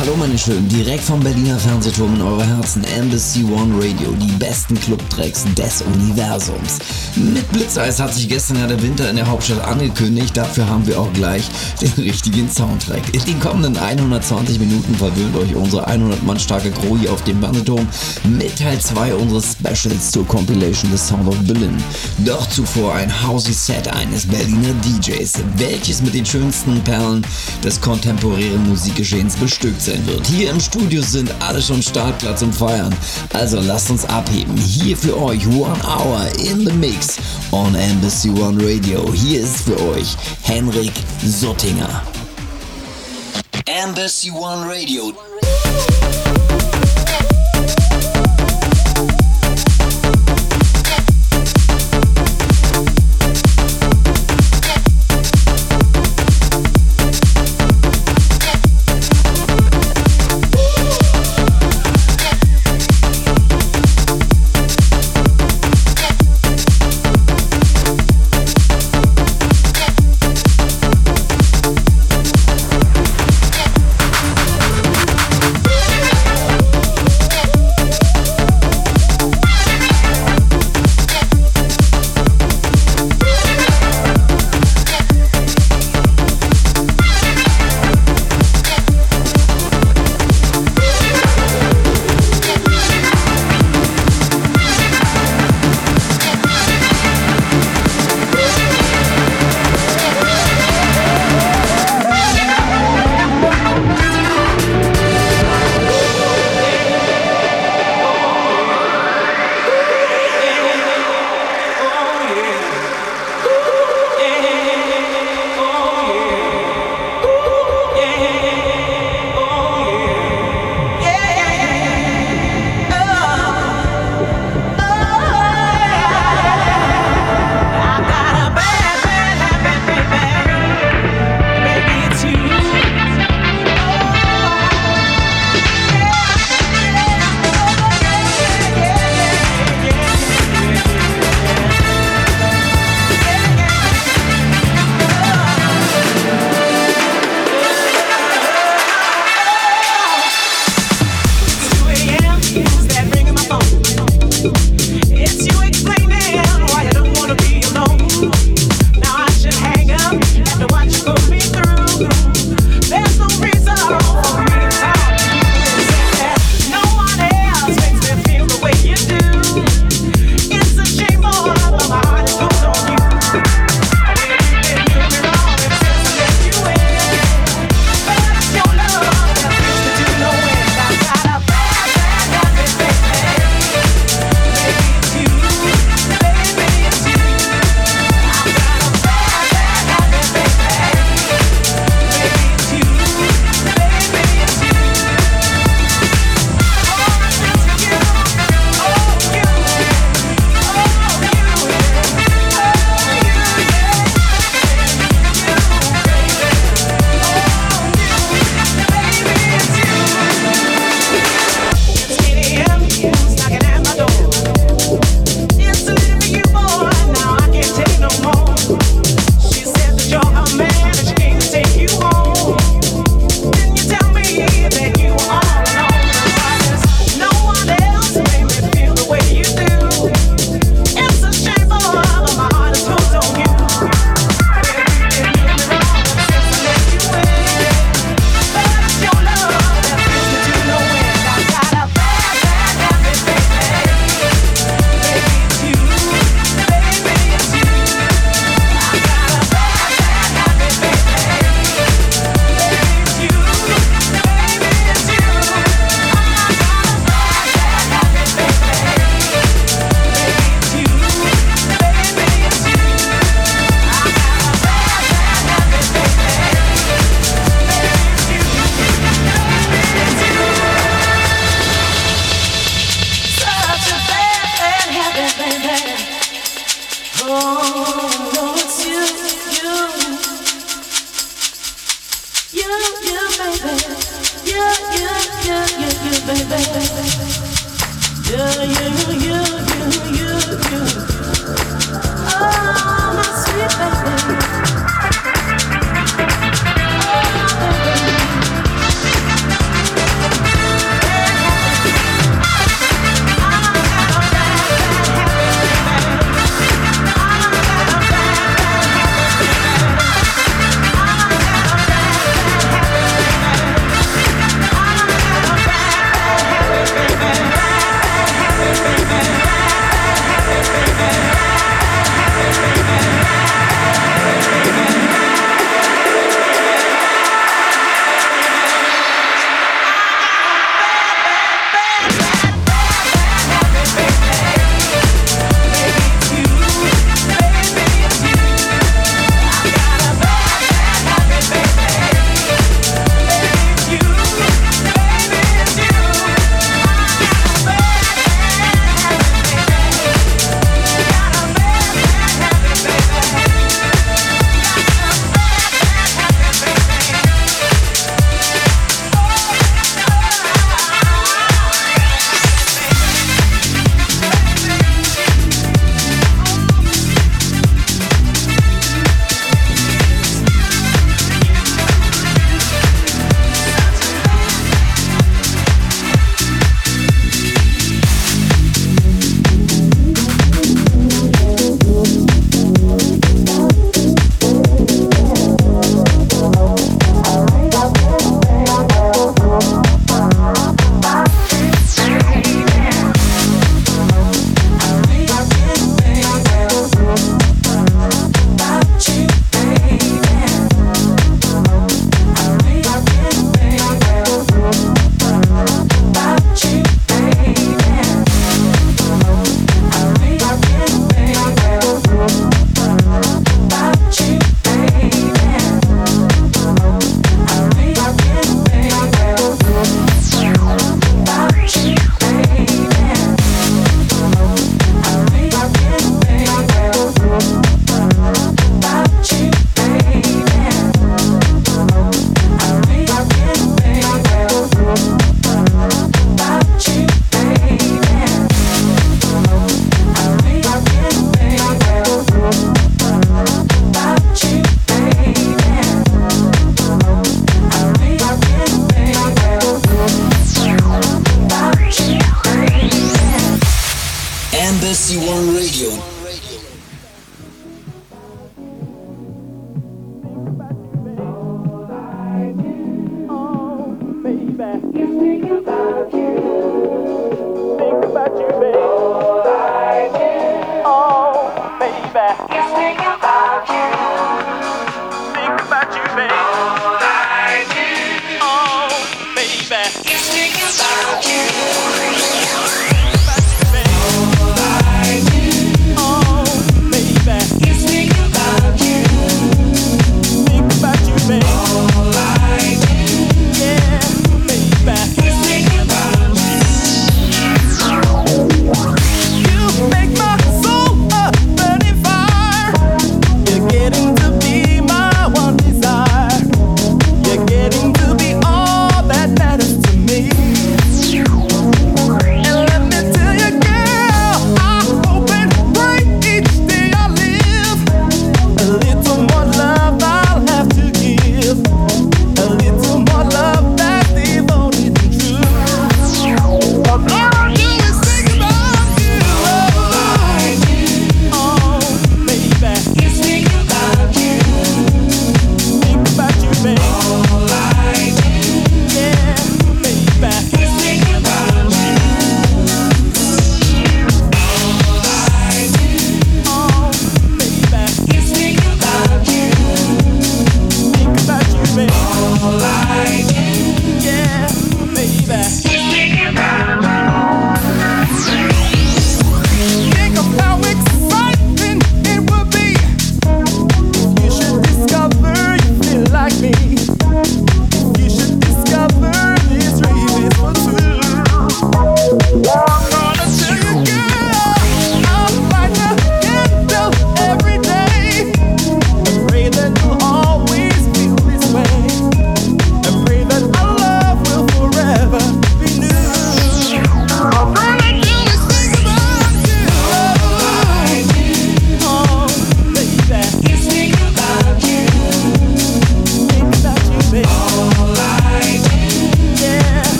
Hallo meine Schönen, direkt vom Berliner Fernsehturm in eure Herzen, Embassy One Radio, die besten Clubtracks des Universums. Mit Blitzeis hat sich gestern ja der Winter in der Hauptstadt angekündigt, dafür haben wir auch gleich den richtigen Soundtrack. In den kommenden 120 Minuten verwöhnt euch unsere 100 Mann starke hier auf dem Fernsehturm mit Teil 2 unseres Specials zur Compilation The Sound of Berlin. Doch zuvor ein Housey Set eines Berliner DJs, welches mit den schönsten Perlen des kontemporären Musikgeschehens bestückt sein wird. Hier im Studio sind alle schon Startplatz und feiern. Also lasst uns abheben. Hier für euch One Hour in the Mix on Embassy One Radio. Hier ist für euch Henrik Sottinger. Embassy One Radio.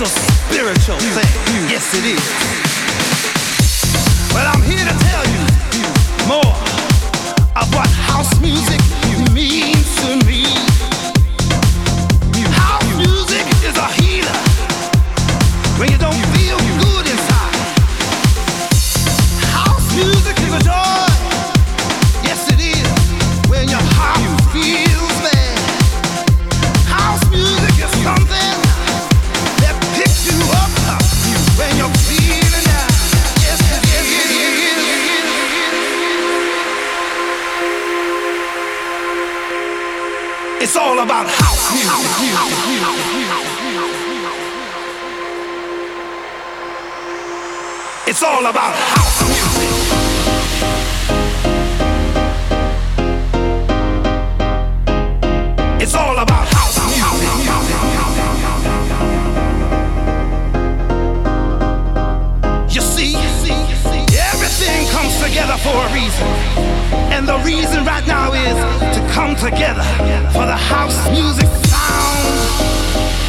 A spiritual thing. Yes, it is. Well, I'm here to tell you more of what house music means to me. all about house music. It's all about house music. You see, everything comes together for a reason. And the reason right now is to come together for the house music sound.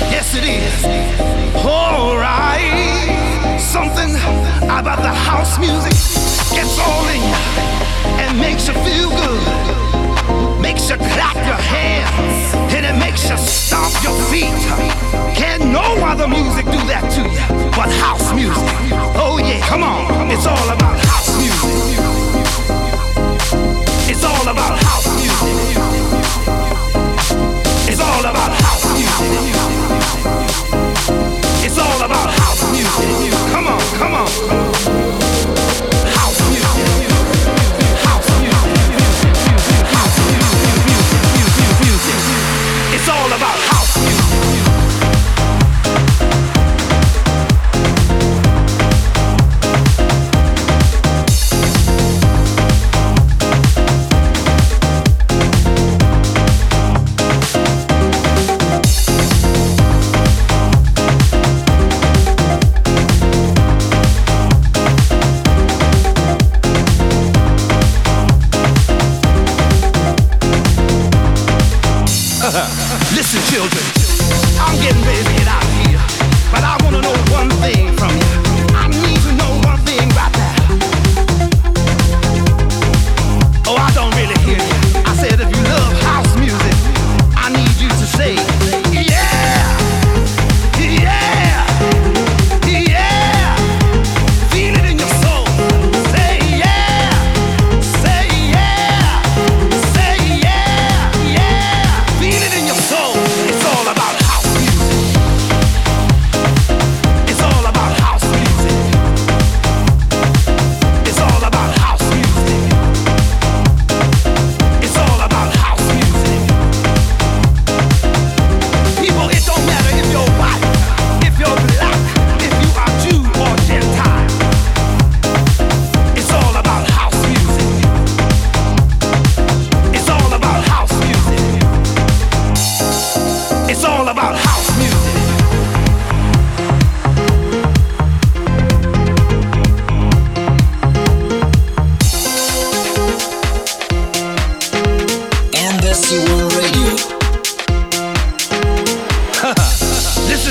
Yes, it is. All right. Something about the house music gets all in you and makes you feel good. Makes you clap your hands and it makes you stomp your feet. Can no other music do that to you but house music? Oh, yeah, come on. It's all about house music. It's all about house music all about house music. It's all about house music. Come on, come on.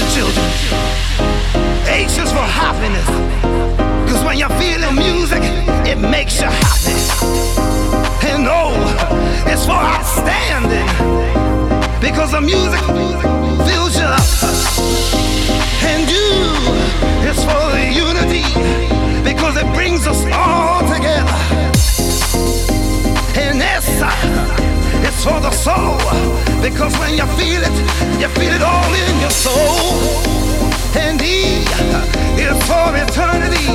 and children. H is for happiness. Cause when you're feeling music, it makes you happy. And O is for outstanding. Because the music fills you up. And U is for unity. Because it brings us all together. And S it's for the soul. Because when you feel it, you feel it all in your soul. And E is for eternity.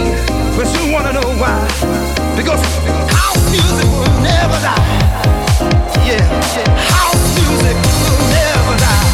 But you wanna know why? Because house music will never die. Yeah, house music will never die.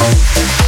Thank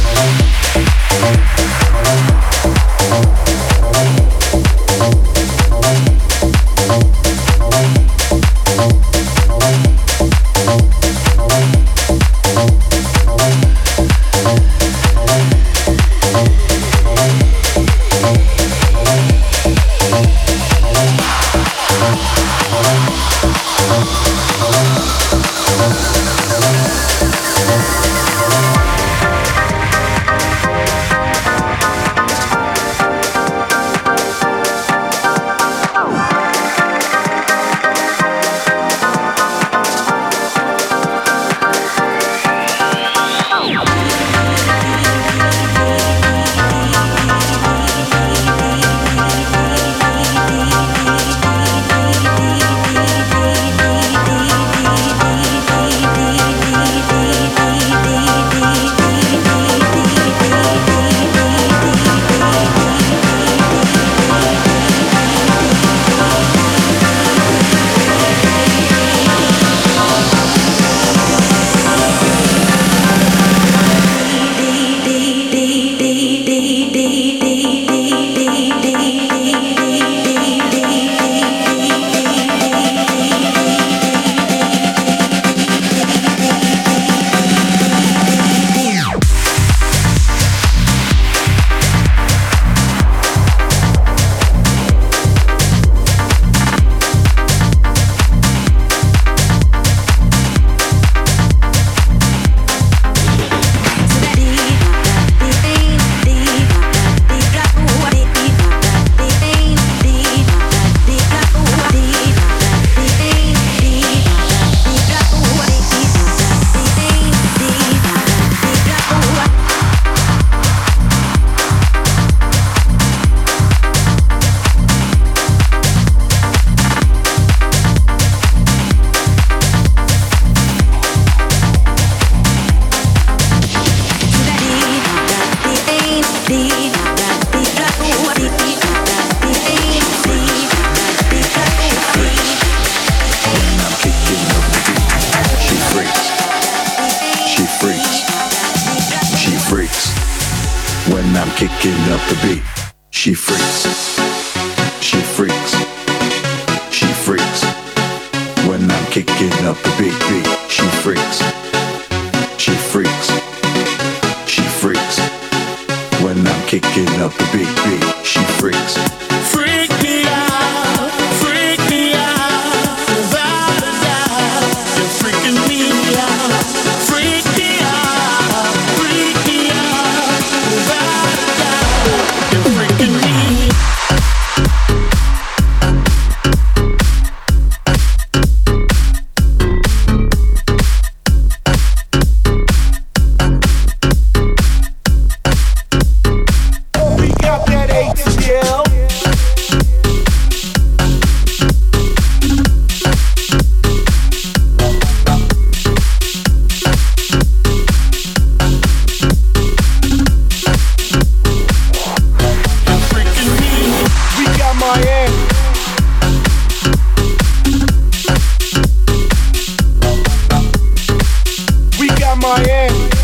Miami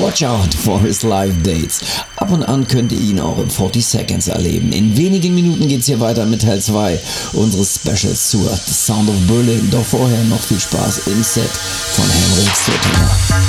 watch out for his live dates. Ab und an könnt ihr ihn auch in 40 Seconds erleben. In wenigen Minuten geht's hier weiter mit Teil 2 unseres Specials zur The Sound of Berlin. Doch vorher noch viel Spaß im Set von Henrik Sotomayor.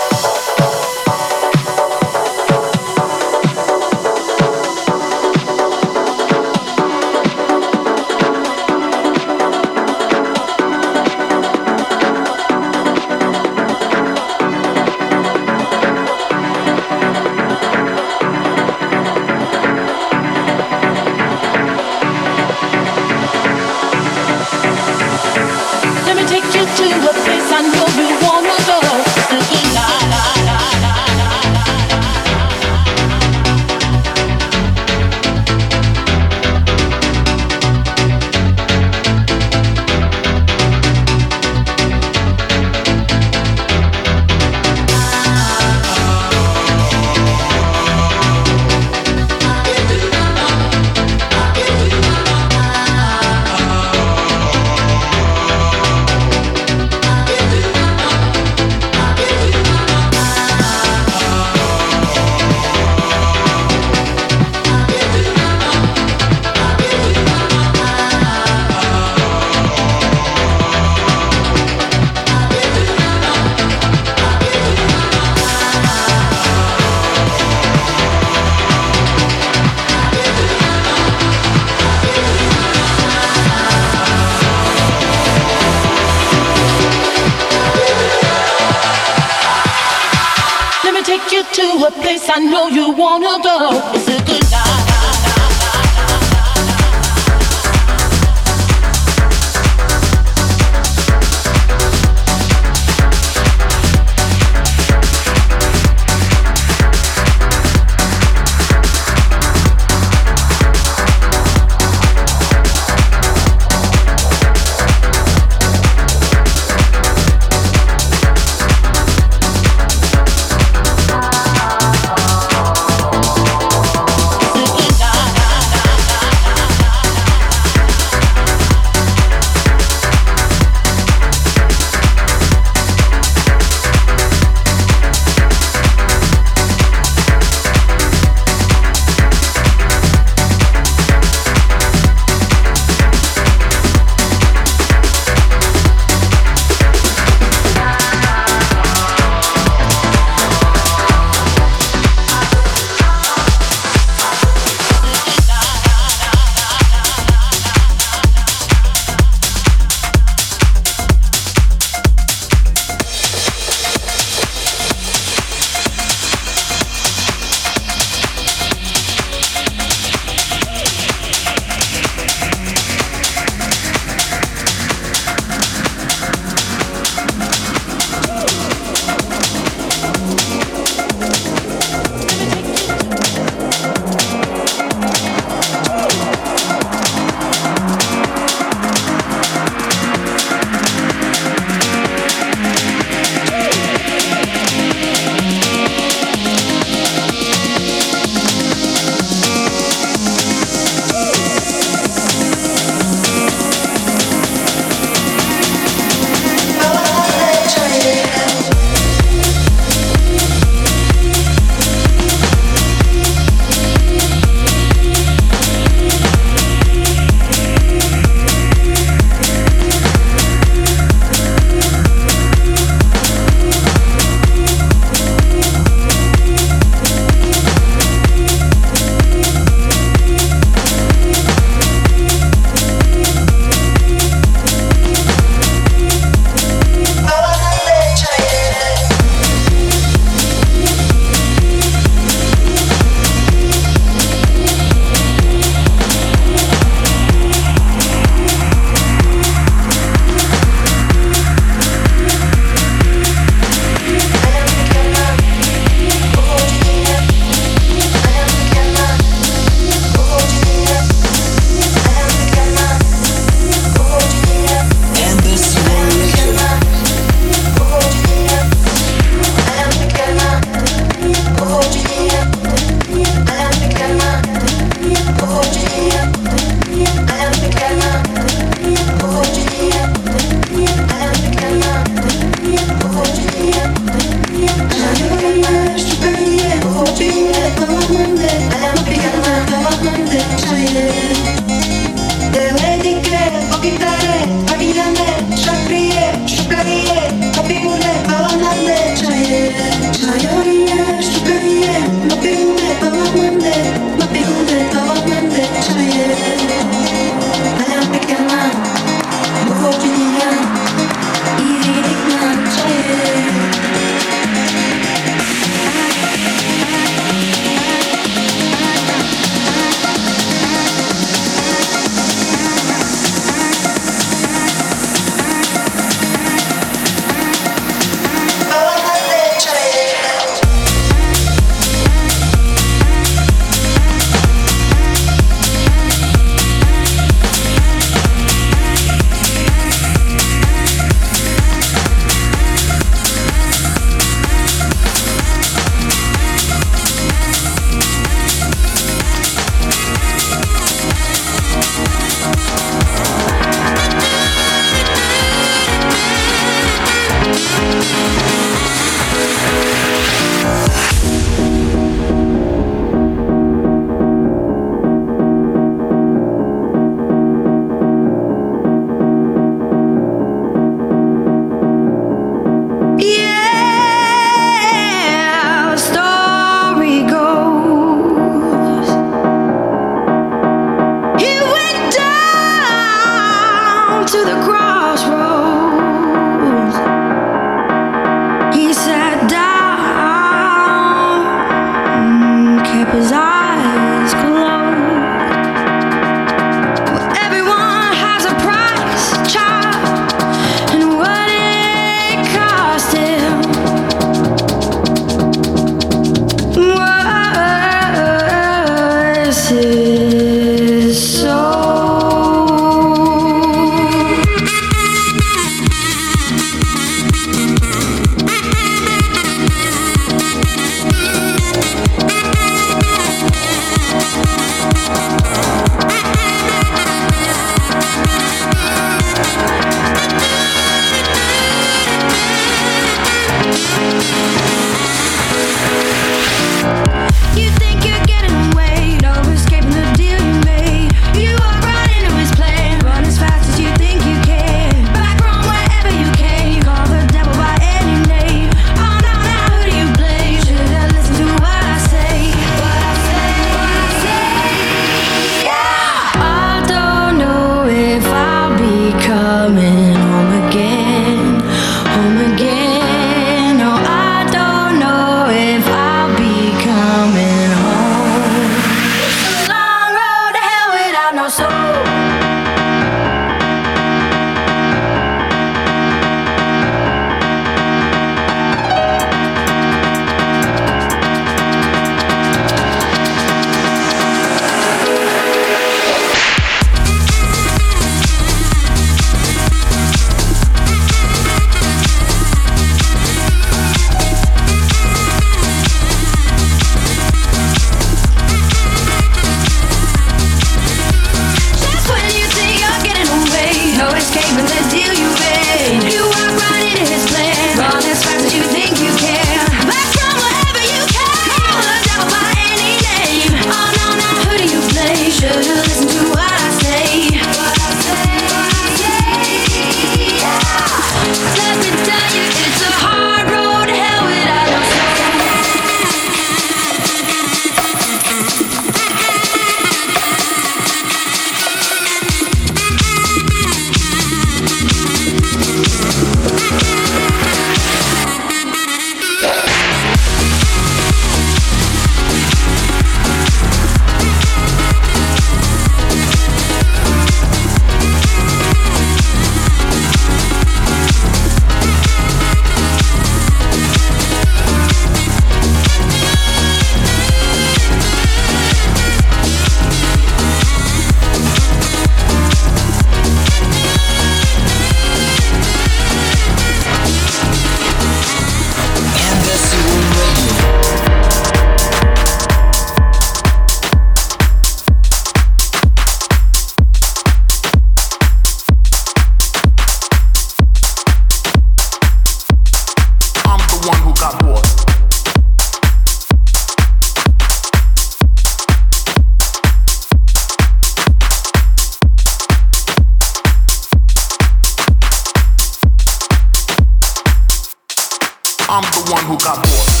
I'm the one who got bored.